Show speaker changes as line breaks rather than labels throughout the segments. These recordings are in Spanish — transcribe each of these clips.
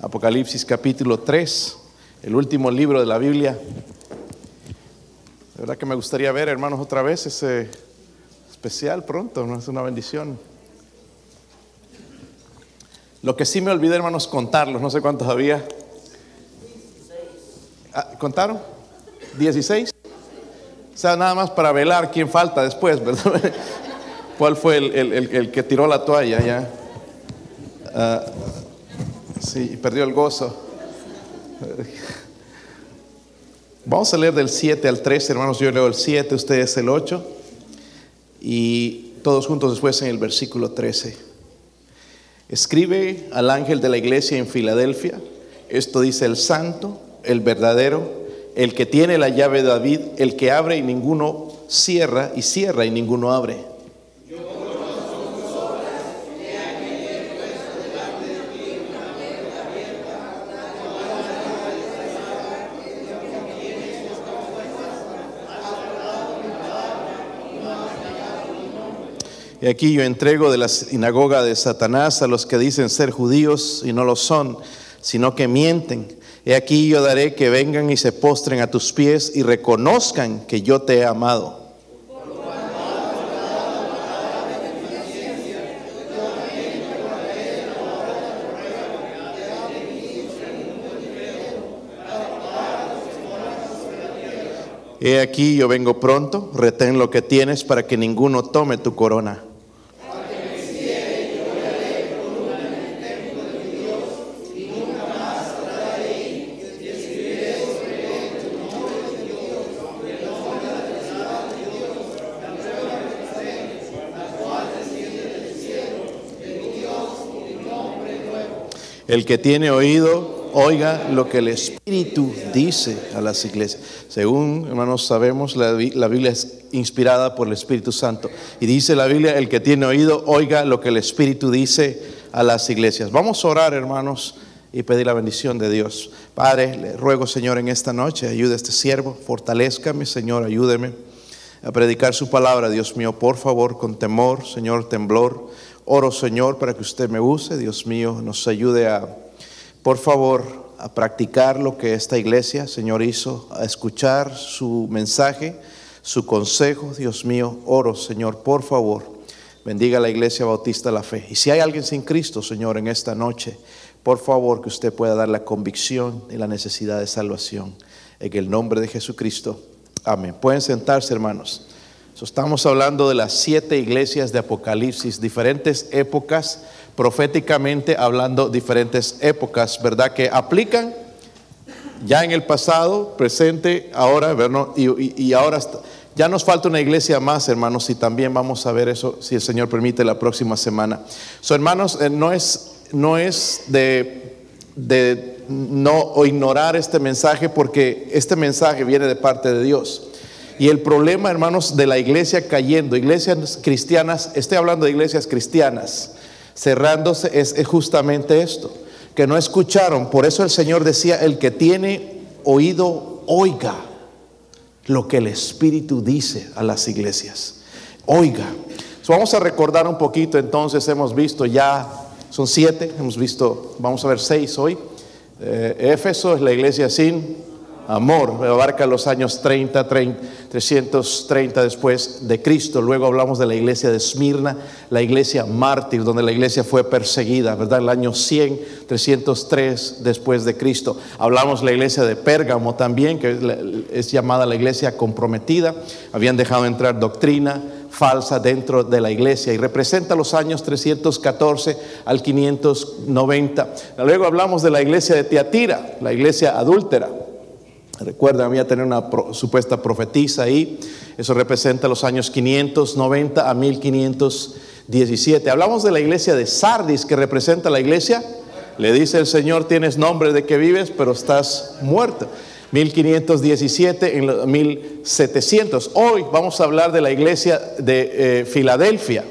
Apocalipsis capítulo 3, el último libro de la Biblia. De verdad que me gustaría ver, hermanos, otra vez ese especial pronto, ¿no? es una bendición. Lo que sí me olvidé, hermanos, contarlos, no sé cuántos había. Ah, ¿Contaron? ¿16? O sea, nada más para velar quién falta después, ¿verdad? ¿Cuál fue el, que tiró la toalla ya? Ah, sí, perdió el gozo. Vamos a leer del 7 al 13, hermanos. Yo leo el 7, ustedes el 8. Y todos juntos después en el versículo 13. Escribe al ángel de la iglesia en Filadelfia. Esto dice el santo, el verdadero el que tiene la llave de David, el que abre y ninguno cierra, y cierra y ninguno abre. Y aquí yo entrego de la sinagoga de Satanás a los que dicen ser judíos y no lo son, sino que mienten. He aquí yo daré que vengan y se postren a tus pies y reconozcan que yo te he amado. He aquí yo vengo pronto, retén lo que tienes para que ninguno tome tu corona. El que tiene oído, oiga lo que el Espíritu dice a las iglesias. Según, hermanos, sabemos, la, Biblia es inspirada por el Espíritu Santo. Y dice la Biblia, el que tiene oído, oiga lo que el Espíritu dice a las iglesias. Vamos a orar, hermanos, y pedir la bendición de Dios. Padre, le ruego, Señor, en esta noche, ayude a este siervo, fortalezcame, Señor, ayúdeme a predicar su palabra, Dios mío, por favor, con temor, Señor, temblor Oro, Señor, para que usted me use, Dios mío, nos ayude a, por favor, a practicar lo que esta iglesia, Señor, hizo, a escuchar su mensaje, su consejo, Dios mío. Oro, Señor, por favor, bendiga la iglesia bautista la fe. Y si hay alguien sin Cristo, Señor, en esta noche, por favor, que usted pueda dar la convicción y la necesidad de salvación. En el nombre de Jesucristo. Amén. Pueden sentarse, hermanos. Estamos hablando de las siete iglesias de Apocalipsis, diferentes épocas, proféticamente hablando diferentes épocas, ¿verdad? Que aplican ya en el pasado, presente, ahora, y, y, ahora ya nos falta una iglesia más, hermanos, y también vamos a ver eso, si el Señor permite, la próxima semana. So, hermanos, eh, no es, no es de, de no o ignorar este mensaje, porque este mensaje viene de parte de Dios. Y el problema, hermanos, de la iglesia cayendo, iglesias cristianas, estoy hablando de iglesias cristianas, cerrándose, es, justamente esto, que no escucharon. Por eso el Señor decía, el que tiene oído, oiga lo que el Espíritu dice a las iglesias. Oiga. vamos a recordar un poquito, entonces hemos visto ya, son siete, hemos visto, vamos a ver seis hoy. Eh, Éfeso es la iglesia sin amor, abarca los años 30, 330 después de Cristo. Luego hablamos de la iglesia de Esmirna, la iglesia mártir, donde la iglesia fue perseguida, ¿verdad? El año 100, 303 después de Cristo. Hablamos de la iglesia de Pérgamo también, que es llamada la iglesia comprometida. Habían dejado entrar doctrina falsa dentro de la iglesia y representa los años 314 al 590. Luego hablamos de la iglesia de Tiatira, la iglesia adúltera Recuerda, había tener una supuesta profetisa ahí. Eso representa los años 590 a 1517. Hablamos de la iglesia de Sardis, que representa la iglesia. Le dice el Señor, tienes nombre de que vives, pero estás muerto. 1517 en 1700. Hoy vamos a hablar de la iglesia de eh, Filadelfia.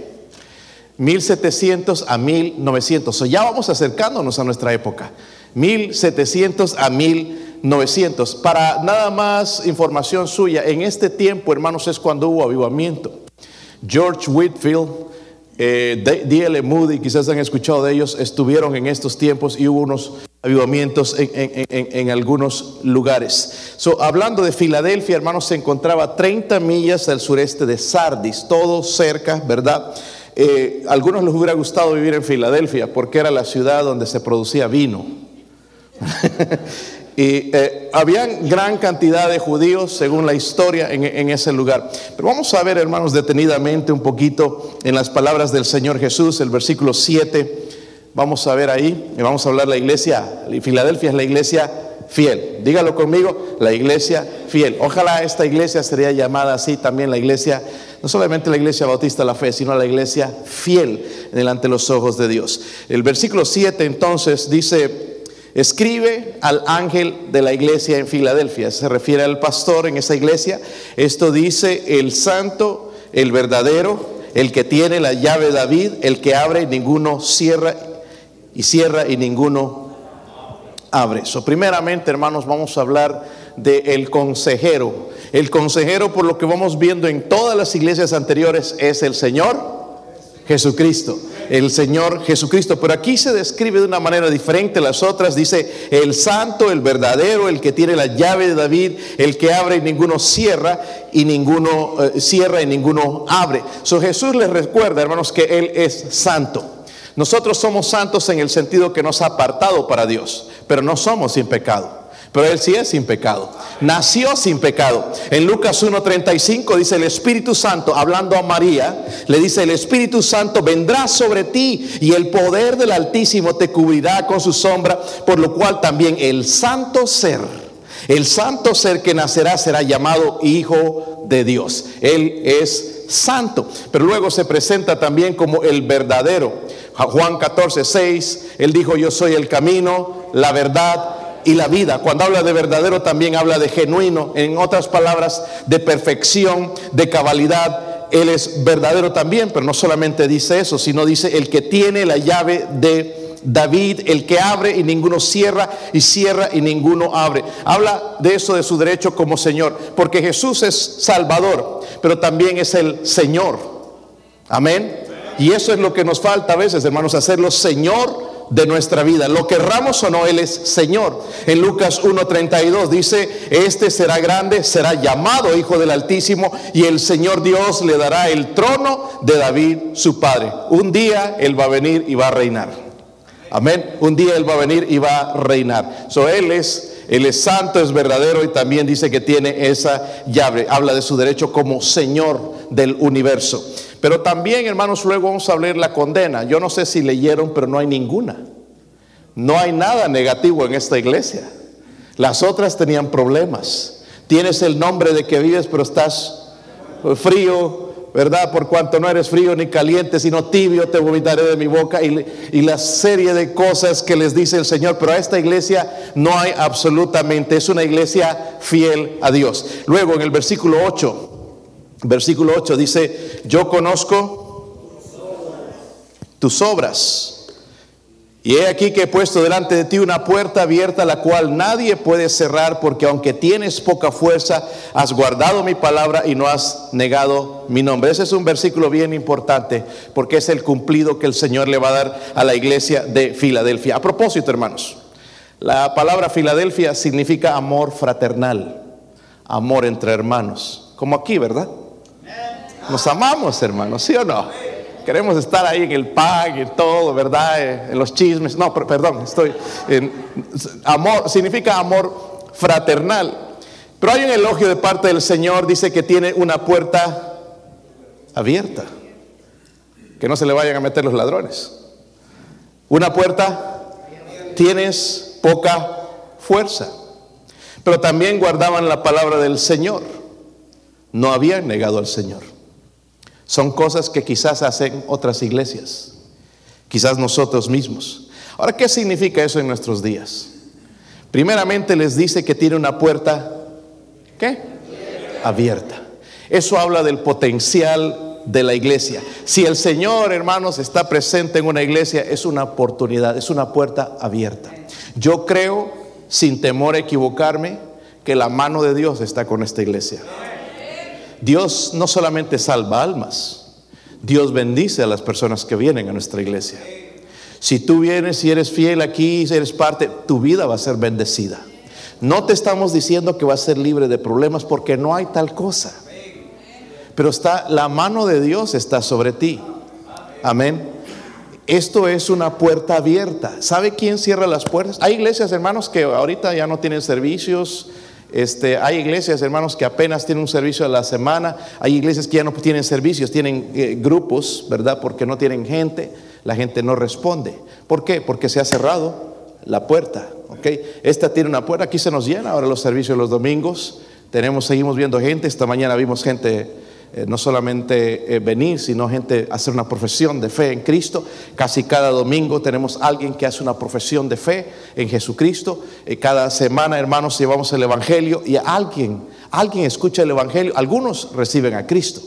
1700 a 1900. ya vamos acercándonos a nuestra época. 1700 a 1900. 900. Para nada más información suya, en este tiempo, hermanos, es cuando hubo avivamiento. George Whitfield, eh, D.L. Moody, quizás han escuchado de ellos, estuvieron en estos tiempos y hubo unos avivamientos en, algunos lugares. So, hablando de Filadelfia, hermanos, se encontraba 30 millas al sureste de Sardis, todo cerca, ¿verdad? Eh, algunos les hubiera gustado vivir en Filadelfia porque era la ciudad donde se producía vino. y eh, había gran cantidad de judíos, según la historia, en, en, ese lugar. Pero vamos a ver, hermanos, detenidamente un poquito en las palabras del Señor Jesús, el versículo 7. Vamos a ver ahí, y vamos a hablar la iglesia. Filadelfia es la iglesia fiel. Dígalo conmigo, la iglesia fiel. Ojalá esta iglesia sería llamada así también la iglesia, no solamente la iglesia bautista la fe, sino la iglesia fiel delante de los ojos de Dios. El versículo 7 entonces dice, escribe al ángel de la iglesia en Filadelfia. Se refiere al pastor en esa iglesia. Esto dice el santo, el verdadero, el que tiene la llave David, el que abre y ninguno cierra y cierra y ninguno abre. So, primeramente, hermanos, vamos a hablar del consejero. El consejero, por lo que vamos viendo en todas las iglesias anteriores, es el Señor Jesucristo. El Señor Jesucristo. Pero aquí se describe de una manera diferente las otras. Dice, el santo, el verdadero, el que tiene la llave de David, el que abre y ninguno cierra, y ninguno eh, cierra y ninguno abre. So, Jesús les recuerda, hermanos, que Él es santo. Nosotros somos santos en el sentido que nos ha apartado para Dios pero no somos sin pecado. Pero Él sí es sin pecado. Nació sin pecado. En Lucas 1.35 dice el Espíritu Santo, hablando a María, le dice, el Espíritu Santo vendrá sobre ti y el poder del Altísimo te cubrirá con su sombra, por lo cual también el santo ser, el santo ser que nacerá será llamado Hijo de Dios. Él es santo, pero luego se presenta también como el verdadero. Juan 14, 6, él dijo, yo soy el camino, la verdad y la vida. Cuando habla de verdadero también habla de genuino, en otras palabras, de perfección, de cabalidad. Él es verdadero también, pero no solamente dice eso, sino dice el que tiene la llave de David, el que abre y ninguno cierra, y cierra y ninguno abre. Habla de eso, de su derecho como Señor, porque Jesús es Salvador, pero también es el Señor. Amén. Y eso es lo que nos falta a veces, hermanos, hacerlo Señor de nuestra vida. Lo querramos o no, Él es Señor. En Lucas 1.32 dice, este será grande, será llamado Hijo del Altísimo y el Señor Dios le dará el trono de David, su padre. Un día Él va a venir y va a reinar. Amén. Un día Él va a venir y va a reinar. So, Él es... Él es santo, es verdadero y también dice que tiene esa llave. Habla de su derecho como Señor del universo. Pero también, hermanos, luego vamos a hablar la condena. Yo no sé si leyeron, pero no hay ninguna. No hay nada negativo en esta iglesia. Las otras tenían problemas. Tienes el nombre de que vives, pero estás frío, ¿verdad? Por cuanto no eres frío ni caliente, sino tibio, te vomitaré de mi boca. Y, y, la serie de cosas que les dice el Señor. Pero a esta iglesia no hay absolutamente. Es una iglesia fiel a Dios. Luego en el versículo 8 Versículo 8 dice, yo conozco tus obras. Y he aquí que he puesto delante de ti una puerta abierta, la cual nadie puede cerrar, porque aunque tienes poca fuerza, has guardado mi palabra y no has negado mi nombre. Ese es un versículo bien importante, porque es el cumplido que el Señor le va a dar a la iglesia de Filadelfia. A propósito, hermanos, la palabra Filadelfia significa amor fraternal, amor entre hermanos, como aquí, ¿verdad? Nos amamos, hermanos, ¿sí o no? Queremos estar ahí en el pan y todo, ¿verdad? Eh, en los chismes. No, perdón, estoy en amor, significa amor fraternal. Pero hay un elogio de parte del Señor, dice que tiene una puerta abierta. Que no se le vayan a meter los ladrones. Una puerta, tienes poca fuerza. Pero también guardaban la palabra del Señor. No habían negado al Señor. Son cosas que quizás hacen otras iglesias, quizás nosotros mismos. Ahora, ¿qué significa eso en nuestros días? Primeramente les dice que tiene una puerta, ¿qué? Abierta. Eso habla del potencial de la iglesia. Si el Señor, hermanos, está presente en una iglesia, es una oportunidad, es una puerta abierta. Yo creo, sin temor a equivocarme, que la mano de Dios está con esta iglesia. Dios no solamente salva almas, Dios bendice a las personas que vienen a nuestra iglesia. Si tú vienes y eres fiel aquí, si eres parte, tu vida va a ser bendecida. No te estamos diciendo que va a ser libre de problemas porque no hay tal cosa. Pero está la mano de Dios está sobre ti. Amén. Esto es una puerta abierta. ¿Sabe quién cierra las puertas? Hay iglesias, hermanos, que ahorita ya no tienen servicios. Este, hay iglesias, hermanos, que apenas tienen un servicio a la semana. Hay iglesias que ya no tienen servicios, tienen eh, grupos, ¿verdad? Porque no tienen gente. La gente no responde. ¿Por qué? Porque se ha cerrado la puerta. Esta tiene una puerta, aquí se nos llena ahora los servicios los domingos. Tenemos, seguimos viendo gente. Esta mañana vimos gente eh, no solamente eh, venir, sino gente hacer una profesión de fe en Cristo. Casi cada domingo tenemos alguien que hace una profesión de fe en Jesucristo. Eh, cada semana, hermanos, llevamos el Evangelio y alguien, alguien escucha el Evangelio. Algunos reciben a Cristo.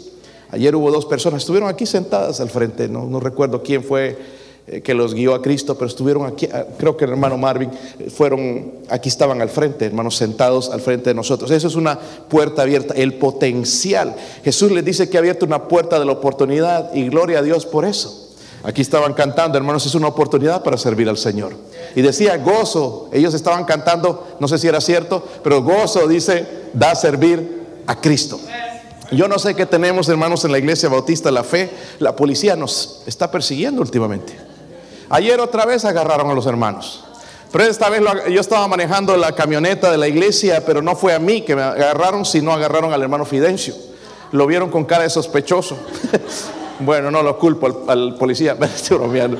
Ayer hubo dos personas, estuvieron aquí sentadas al frente, no, no recuerdo quién fue que los guió a Cristo, pero estuvieron aquí, ah, creo que el hermano Marvin, eh, fueron, aquí estaban al frente, hermanos, sentados al frente de nosotros. Eso es una puerta abierta, el potencial. Jesús les dice que ha abierto una puerta de la oportunidad y gloria a Dios por eso. Aquí estaban cantando, hermanos, es una oportunidad para servir al Señor. Y decía gozo, ellos estaban cantando, no sé si era cierto, pero gozo dice, da a servir a Cristo. Yo no sé qué tenemos, hermanos, en la iglesia bautista la fe. La policía nos está persiguiendo últimamente. Ayer otra vez agarraron a los hermanos. Pero esta vez yo estaba manejando la camioneta de la iglesia, pero no fue a mí que me agarraron, sino agarraron al hermano Fidencio. Lo vieron con cara de sospechoso. bueno, no lo culpo al, policía, estoy bromeando.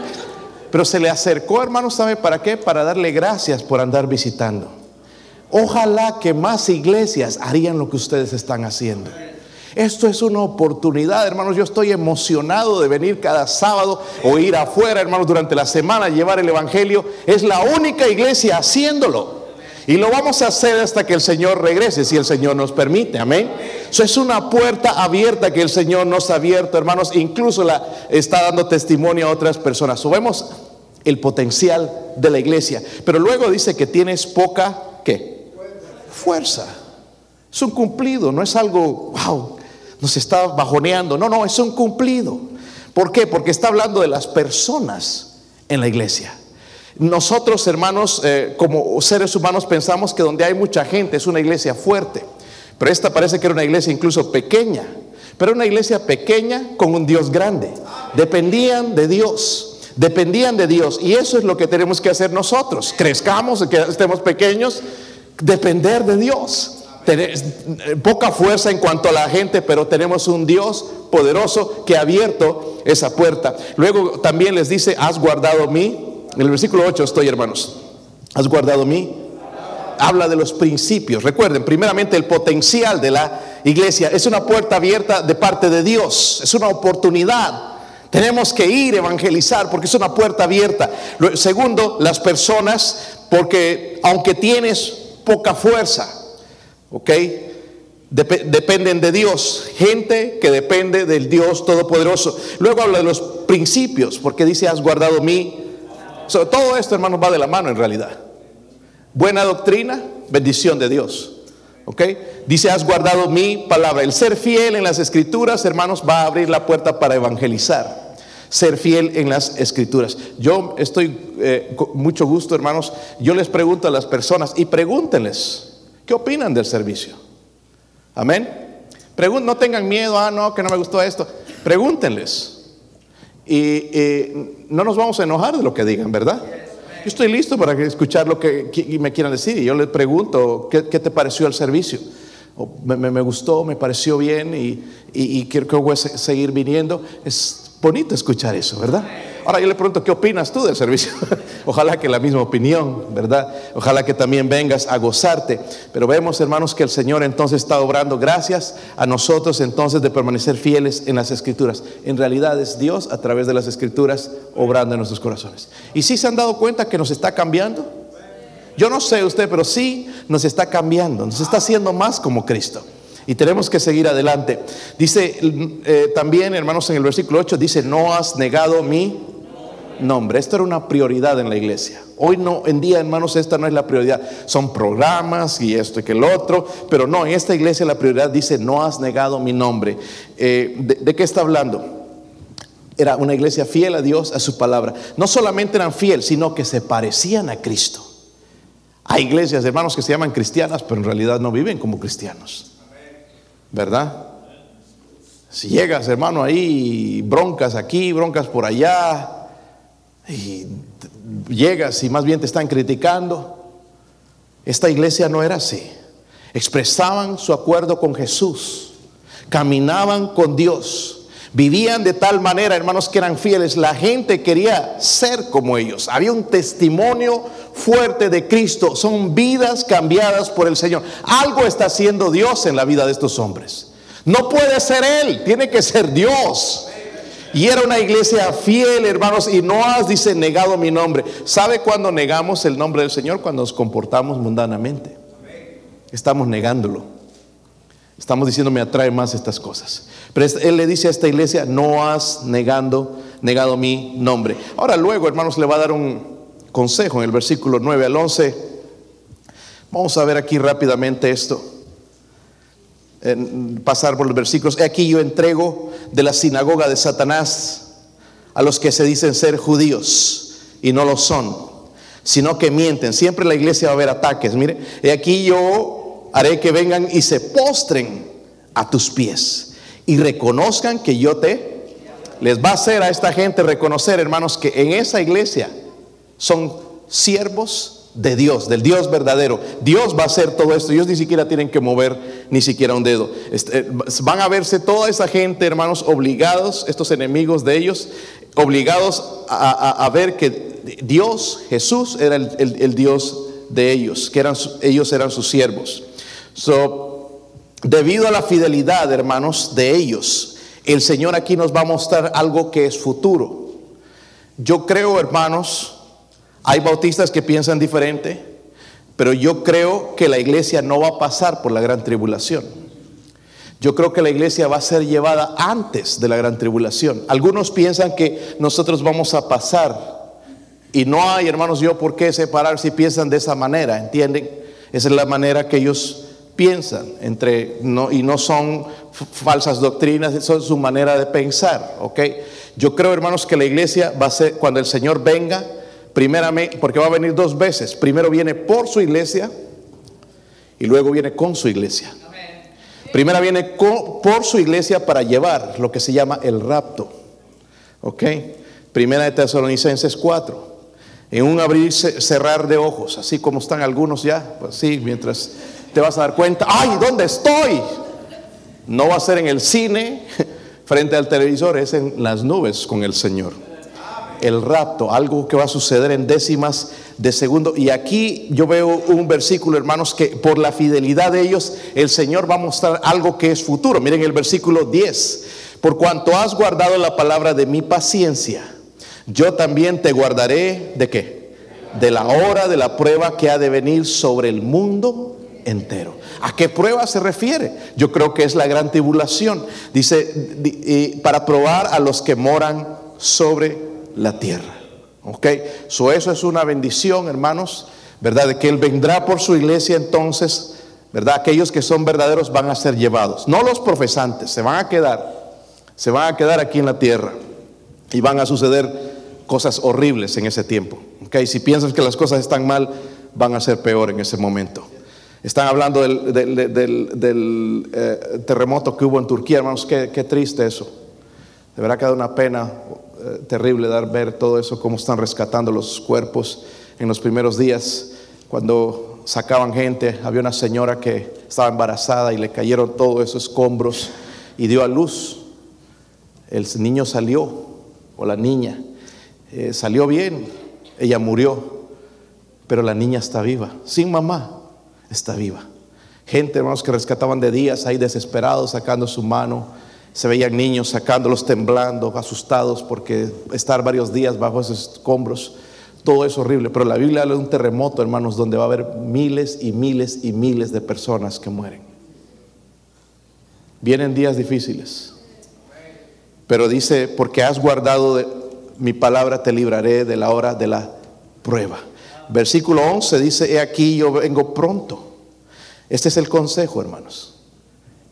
Pero se le acercó, hermano, ¿sabe para qué? Para darle gracias por andar visitando. Ojalá que más iglesias harían lo que ustedes están haciendo. Esto es una oportunidad, hermanos. Yo estoy emocionado de venir cada sábado o ir afuera, hermanos, durante la semana a llevar el Evangelio. Es la única iglesia haciéndolo. Y lo vamos a hacer hasta que el Señor regrese, si el Señor nos permite. Amén. Eso es una puerta abierta que el Señor nos ha abierto, hermanos. Incluso la está dando testimonio a otras personas. So, vemos el potencial de la iglesia. Pero luego dice que tienes poca, ¿qué? Fuerza. Es un cumplido, no es algo, wow, nos está bajoneando. No, no, es un cumplido. ¿Por qué? Porque está hablando de las personas en la iglesia. Nosotros, hermanos, eh, como seres humanos, pensamos que donde hay mucha gente es una iglesia fuerte. Pero esta parece que era una iglesia incluso pequeña. Pero una iglesia pequeña con un Dios grande. Dependían de Dios. Dependían de Dios. Y eso es lo que tenemos que hacer nosotros. Crezcamos, que estemos pequeños, depender de Dios. Poca fuerza en cuanto a la gente, pero tenemos un Dios poderoso que ha abierto esa puerta. Luego también les dice, has guardado mí. En el versículo 8 estoy, hermanos. Has guardado mí. Habla de los principios. Recuerden, primeramente el potencial de la iglesia. Es una puerta abierta de parte de Dios. Es una oportunidad. Tenemos que ir a evangelizar porque es una puerta abierta. Segundo, las personas, porque aunque tienes poca fuerza, ¿Ok? dependen de Dios, gente que depende del Dios Todopoderoso. Luego habla de los principios, porque dice, has guardado mí. todo esto, hermanos, va de la mano en realidad. Buena doctrina, bendición de Dios. ¿Ok? Dice, has guardado mi palabra. El ser fiel en las escrituras, hermanos, va a abrir la puerta para evangelizar. Ser fiel en las escrituras. Yo estoy eh, con mucho gusto, hermanos. Yo les pregunto a las personas y pregúntenles. ¿Qué opinan del servicio? Amén. no tengan miedo, ah, no, que no me gustó esto. Pregúntenles. Y no nos vamos a enojar de lo que digan, ¿verdad? Yo estoy listo para escuchar lo que, me quieran decir. Y yo les pregunto, ¿qué, te pareció el servicio? me, gustó, me pareció bien y, y, quiero que voy a seguir viniendo. Es bonito escuchar eso, ¿verdad? Ahora yo le pregunto, ¿qué opinas tú del servicio? Ojalá que la misma opinión, ¿verdad? Ojalá que también vengas a gozarte. Pero vemos, hermanos, que el Señor entonces está obrando gracias a nosotros entonces de permanecer fieles en las escrituras. En realidad es Dios a través de las escrituras obrando en nuestros corazones. ¿Y si se han dado cuenta que nos está cambiando? Yo no sé usted, pero sí nos está cambiando, nos está haciendo más como Cristo. Y tenemos que seguir adelante. Dice eh, también, hermanos, en el versículo 8, dice, no has negado mi nombre. Esto era una prioridad en la iglesia. Hoy no, en día, hermanos, esta no es la prioridad. Son programas y esto y que el otro. Pero no, en esta iglesia la prioridad dice, no has negado mi nombre. Eh, ¿de, qué está hablando? era una iglesia fiel a Dios, a su palabra. No solamente eran fieles, sino que se parecían a Cristo. Hay iglesias, hermanos, que se llaman cristianas, pero en realidad no viven como cristianos. ¿Verdad? Si llegas, hermano, ahí, broncas aquí, broncas por allá, y llegas y más bien te están criticando. Esta iglesia no era así. Expresaban su acuerdo con Jesús, caminaban con Dios Vivían de tal manera, hermanos, que eran fieles. La gente quería ser como ellos. Había un testimonio fuerte de Cristo. Son vidas cambiadas por el Señor. Algo está haciendo Dios en la vida de estos hombres. No puede ser Él, tiene que ser Dios. Y era una iglesia fiel, hermanos, y no has, dice, negado mi nombre. ¿Sabe cuándo negamos el nombre del Señor? Cuando nos comportamos mundanamente. Estamos negándolo. Estamos diciendo, me atrae más estas cosas. Pero él le dice a esta iglesia, no has negando, negado mi nombre. Ahora luego, hermanos, le va a dar un consejo en el versículo 9 al 11. Vamos a ver aquí rápidamente esto. pasar por los versículos. Aquí yo entrego de la sinagoga de Satanás a los que se dicen ser judíos y no lo son, sino que mienten. Siempre en la iglesia va a haber ataques. Mire, aquí yo haré que vengan y se postren a tus pies y reconozcan que yo te... Les va a hacer a esta gente reconocer, hermanos, que en esa iglesia son siervos de Dios, del Dios verdadero. Dios va a hacer todo esto. Ellos ni siquiera tienen que mover ni siquiera un dedo. Este, van a verse toda esa gente, hermanos, obligados, estos enemigos de ellos, obligados a, ver que Dios, Jesús, era el, Dios de ellos, que eran, ellos eran sus siervos. So, Debido a la fidelidad, hermanos, de ellos, el Señor aquí nos va a mostrar algo que es futuro. Yo creo, hermanos, hay bautistas que piensan diferente, pero yo creo que la iglesia no va a pasar por la gran tribulación. Yo creo que la iglesia va a ser llevada antes de la gran tribulación. Algunos piensan que nosotros vamos a pasar y no hay, hermanos, yo por qué separar si piensan de esa manera, ¿entienden? Esa es la manera que ellos piensan entre no, y no son falsas doctrinas, es su manera de pensar, ¿ok? Yo creo, hermanos, que la iglesia va a ser, cuando el Señor venga, primeramente, porque va a venir dos veces, primero viene por su iglesia y luego viene con su iglesia. Primero viene por su iglesia para llevar lo que se llama el rapto, ¿ok? Primera de Tesalonicenses 4 en un abrir cerrar de ojos, así como están algunos ya, pues sí, mientras te vas a dar cuenta, ay, ¿dónde estoy? No va a ser en el cine, frente al televisor, es en las nubes con el Señor. El rapto, algo que va a suceder en décimas de segundo. Y aquí yo veo un versículo, hermanos, que por la fidelidad de ellos, el Señor va a mostrar algo que es futuro. Miren el versículo 10. Por cuanto has guardado la palabra de mi paciencia, yo también te guardaré de qué? De la hora de la prueba que ha de venir sobre el mundo entero. ¿A qué prueba se refiere? Yo creo que es la gran tribulación. Dice, para probar a los que moran sobre la tierra. ¿Ok? So, eso es una bendición, hermanos, ¿verdad? De que Él vendrá por su iglesia entonces, ¿verdad? Aquellos que son verdaderos van a ser llevados. No los profesantes, se van a quedar. Se van a quedar aquí en la tierra. Y van a suceder cosas horribles en ese tiempo. ¿Ok? Si piensas que las cosas están mal, van a ser peor en ese momento. Están hablando del, eh, terremoto que hubo en Turquía, hermanos, qué, triste eso. De verdad que da una pena eh, terrible dar, ver todo eso, cómo están rescatando los cuerpos en los primeros días. Cuando sacaban gente, había una señora que estaba embarazada y le cayeron todos esos escombros y dio a luz. El niño salió, o la niña, eh, salió bien, ella murió, pero la niña está viva, sin mamá está viva. Gente, hermanos, que rescataban de días ahí desesperados, sacando su mano. Se veían niños sacándolos temblando, asustados porque estar varios días bajo esos escombros, todo es horrible. Pero la Biblia habla de un terremoto, hermanos, donde va a haber miles y miles y miles de personas que mueren. Vienen días difíciles. Pero dice, porque has guardado mi palabra, te libraré de la hora de la prueba. Versículo 11 dice, he aquí yo vengo pronto. Este es el consejo, hermanos.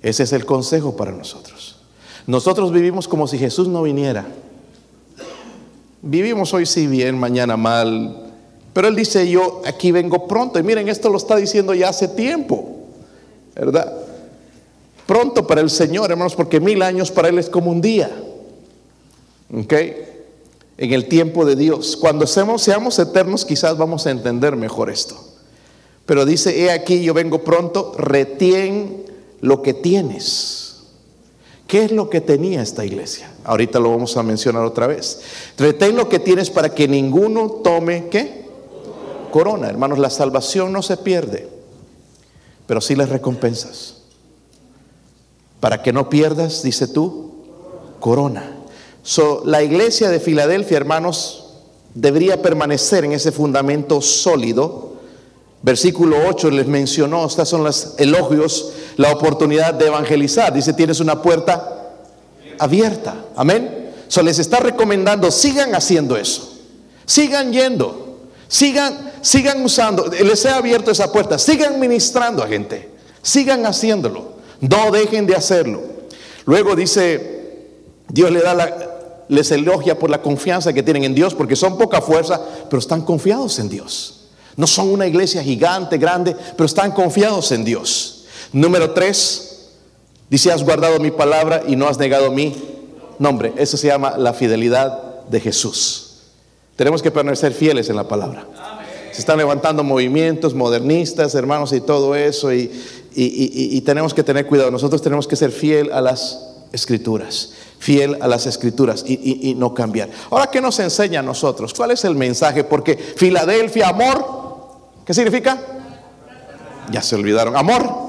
Ese es el consejo para nosotros. Nosotros vivimos como si Jesús no viniera. vivimos hoy sí bien, mañana mal. Pero Él dice, yo aquí vengo pronto. Y miren, esto lo está diciendo ya hace tiempo, ¿verdad? Pronto para el Señor, hermanos, porque mil años para Él es como un día. ¿Ok? En el tiempo de Dios. Cuando seamos, eternos, quizás vamos a entender mejor esto. Pero dice, he aquí, yo vengo pronto, retien lo que tienes. ¿Qué es lo que tenía esta iglesia? Ahorita lo vamos a mencionar otra vez. Retén lo que tienes para que ninguno tome, ¿qué? Corona. Hermanos, la salvación no se pierde, pero sí las recompensas. Para que no pierdas, dice tú, corona. So, la iglesia de Filadelfia, hermanos, debería permanecer en ese fundamento sólido. Versículo 8 les mencionó, estas son los elogios, la oportunidad de evangelizar. Dice, tienes una puerta abierta. Amén. So, les está recomendando, sigan haciendo eso. Sigan yendo. Sigan, sigan usando. Les he abierto esa puerta. Sigan ministrando a gente. Sigan haciéndolo. No dejen de hacerlo. Luego dice, Dios da la, les elogia por la confianza que tienen en Dios, porque son poca fuerza, pero están confiados en Dios. No son una iglesia gigante, grande, pero están confiados en Dios. Número tres, dice, has guardado mi palabra y no has negado mi nombre. Eso se llama la fidelidad de Jesús. Tenemos que permanecer fieles en la palabra. Se están levantando movimientos modernistas, hermanos, y todo eso, y, y, tenemos que tener cuidado. Nosotros tenemos que ser fiel a las escrituras, fiel a las escrituras y, no cambiar. Ahora, ¿qué nos enseña a nosotros? ¿Cuál es el mensaje? Porque Filadelfia, amor, ¿qué significa? Ya se olvidaron. Amor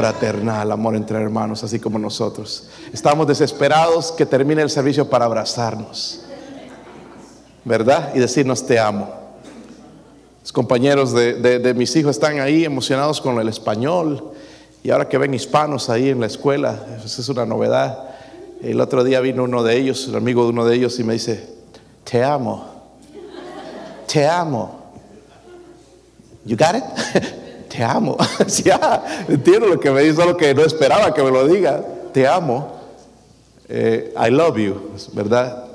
fraternal, amor entre hermanos, así como nosotros. Estamos desesperados que termine el servicio para abrazarnos, ¿verdad? Y decirnos te amo. Los compañeros de, mis hijos están ahí emocionados con el español y ahora que ven hispanos ahí en la escuela, eso es una novedad. El otro día vino uno de ellos, el amigo de uno de ellos, y me dice, te amo, te amo. You got it? te amo. ya, entiendo lo que me dice, solo que no esperaba que me lo diga. Te amo. Eh, I love you, ¿verdad?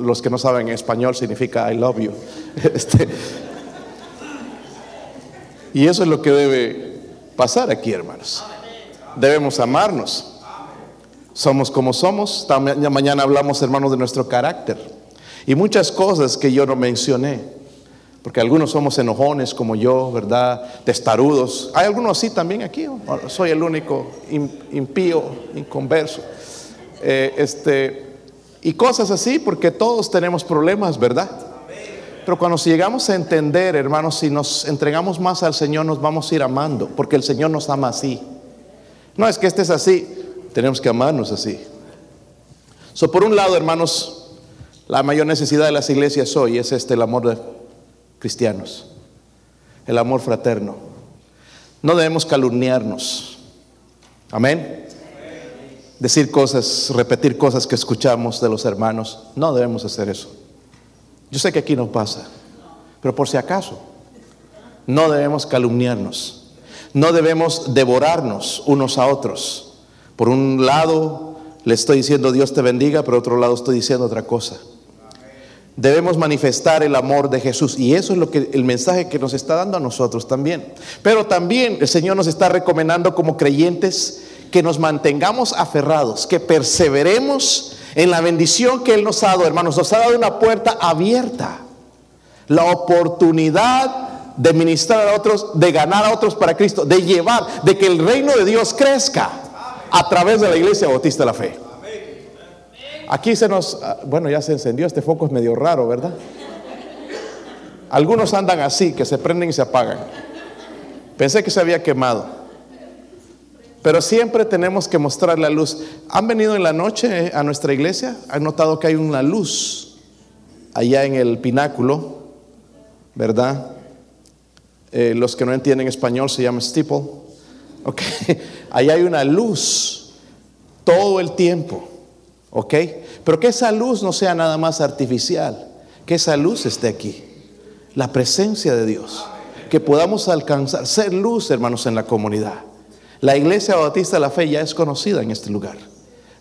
Los que no saben español significa I love you. Este, y eso es lo que debe pasar aquí, hermanos. Debemos amarnos. Somos como somos. Mañana hablamos, hermanos, de nuestro carácter. Y muchas cosas que yo no mencioné. Porque algunos somos enojones como yo, ¿verdad? Testarudos. ¿Hay algunos así también aquí? soy el único impío, inconverso. Eh, este, y cosas así, porque todos tenemos problemas, ¿verdad? Pero cuando llegamos a entender, hermanos, si nos entregamos más al Señor, nos vamos a ir amando, porque el Señor nos ama así. No es que estés así, tenemos que amarnos así. So, por un lado, hermanos, la mayor necesidad de las iglesias hoy es este, el amor de cristianos, el amor fraterno. No debemos calumniarnos. Amén. Decir cosas, repetir cosas que escuchamos de los hermanos. No debemos hacer eso. Yo sé que aquí no pasa, pero por si acaso, no debemos calumniarnos, no debemos devorarnos unos a otros. Por un lado le estoy diciendo Dios te bendiga, por otro lado estoy diciendo otra cosa. Debemos manifestar el amor de Jesús y eso es lo que el mensaje que nos está dando a nosotros también. Pero también el Señor nos está recomendando como creyentes que nos mantengamos aferrados, que perseveremos en la bendición que Él nos ha dado, hermanos, nos ha dado una puerta abierta. La oportunidad de ministrar a otros, de ganar a otros para Cristo, de llevar, de que el reino de Dios crezca a través de la iglesia bautista de la fe. Aquí se nos, ah, bueno, ya se encendió, este foco es medio raro, ¿verdad? Algunos andan así, que se prenden y se apagan. Pensé que se había quemado. Pero siempre tenemos que mostrar la luz. ¿Han venido en la noche a nuestra iglesia? ¿Han notado que hay una luz allá en el pináculo? ¿Verdad? Eh, los que no entienden español se llama steeple. Ok, allá hay una luz todo el tiempo. ¿Ok? Pero que esa luz no sea nada más artificial, que esa luz esté aquí. La presencia de Dios. Que podamos alcanzar, ser luz, hermanos, en la comunidad. La iglesia bautista de la fe ya es conocida en este lugar.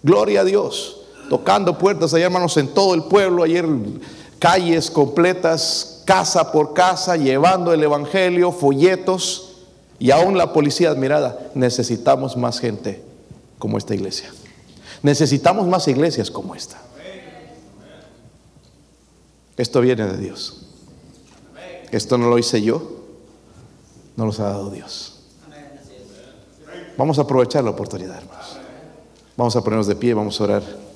Gloria a Dios. tocando puertas hermanos, en todo el pueblo, ayer calles completas, casa por casa, llevando el Evangelio, folletos, y aún la policía admirada. Necesitamos más gente como esta iglesia. Necesitamos más iglesias como esta. Esto viene de Dios. Esto no lo hice yo, no los ha dado Dios. Vamos a aprovechar la oportunidad, hermanos. Vamos a ponernos de pie, vamos a orar.